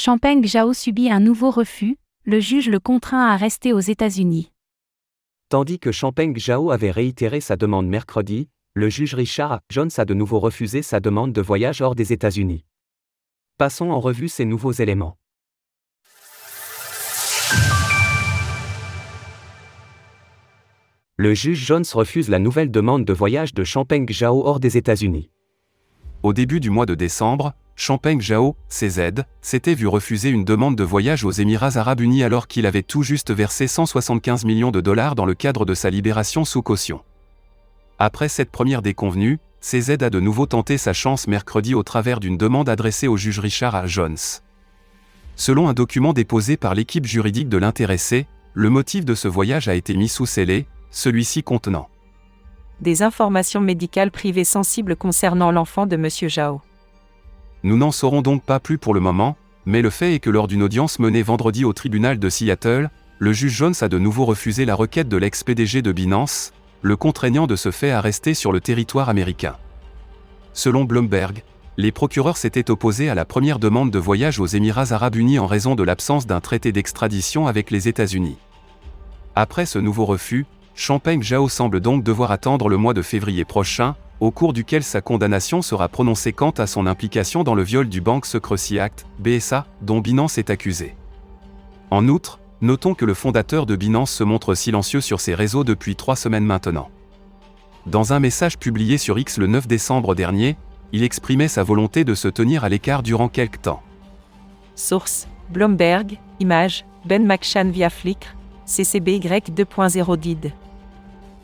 Champagne Zhao subit un nouveau refus, le juge le contraint à rester aux États-Unis. Tandis que Champagne Zhao avait réitéré sa demande mercredi, le juge Richard Jones a de nouveau refusé sa demande de voyage hors des États-Unis. Passons en revue ces nouveaux éléments. Le juge Jones refuse la nouvelle demande de voyage de Champagne Zhao hors des États-Unis. Au début du mois de décembre, Champagne Zhao, CZ, s'était vu refuser une demande de voyage aux Émirats arabes unis alors qu'il avait tout juste versé 175 millions de dollars dans le cadre de sa libération sous caution. Après cette première déconvenue, CZ a de nouveau tenté sa chance mercredi au travers d'une demande adressée au juge Richard R. Jones. Selon un document déposé par l'équipe juridique de l'intéressé, le motif de ce voyage a été mis sous scellé, celui-ci contenant des informations médicales privées sensibles concernant l'enfant de M. Zhao. Nous n'en saurons donc pas plus pour le moment, mais le fait est que lors d'une audience menée vendredi au tribunal de Seattle, le juge Jones a de nouveau refusé la requête de l'ex-PDG de Binance, le contraignant de ce fait à rester sur le territoire américain. Selon Bloomberg, les procureurs s'étaient opposés à la première demande de voyage aux Émirats arabes unis en raison de l'absence d'un traité d'extradition avec les États-Unis. Après ce nouveau refus, Champagne Zhao semble donc devoir attendre le mois de février prochain, au cours duquel sa condamnation sera prononcée quant à son implication dans le viol du Bank Secrecy Act, BSA, dont Binance est accusé. En outre, notons que le fondateur de Binance se montre silencieux sur ses réseaux depuis trois semaines maintenant. Dans un message publié sur X le 9 décembre dernier, il exprimait sa volonté de se tenir à l'écart durant quelque temps. Source Bloomberg, image Ben McShan via Flickr, CCBY 2.0 DID.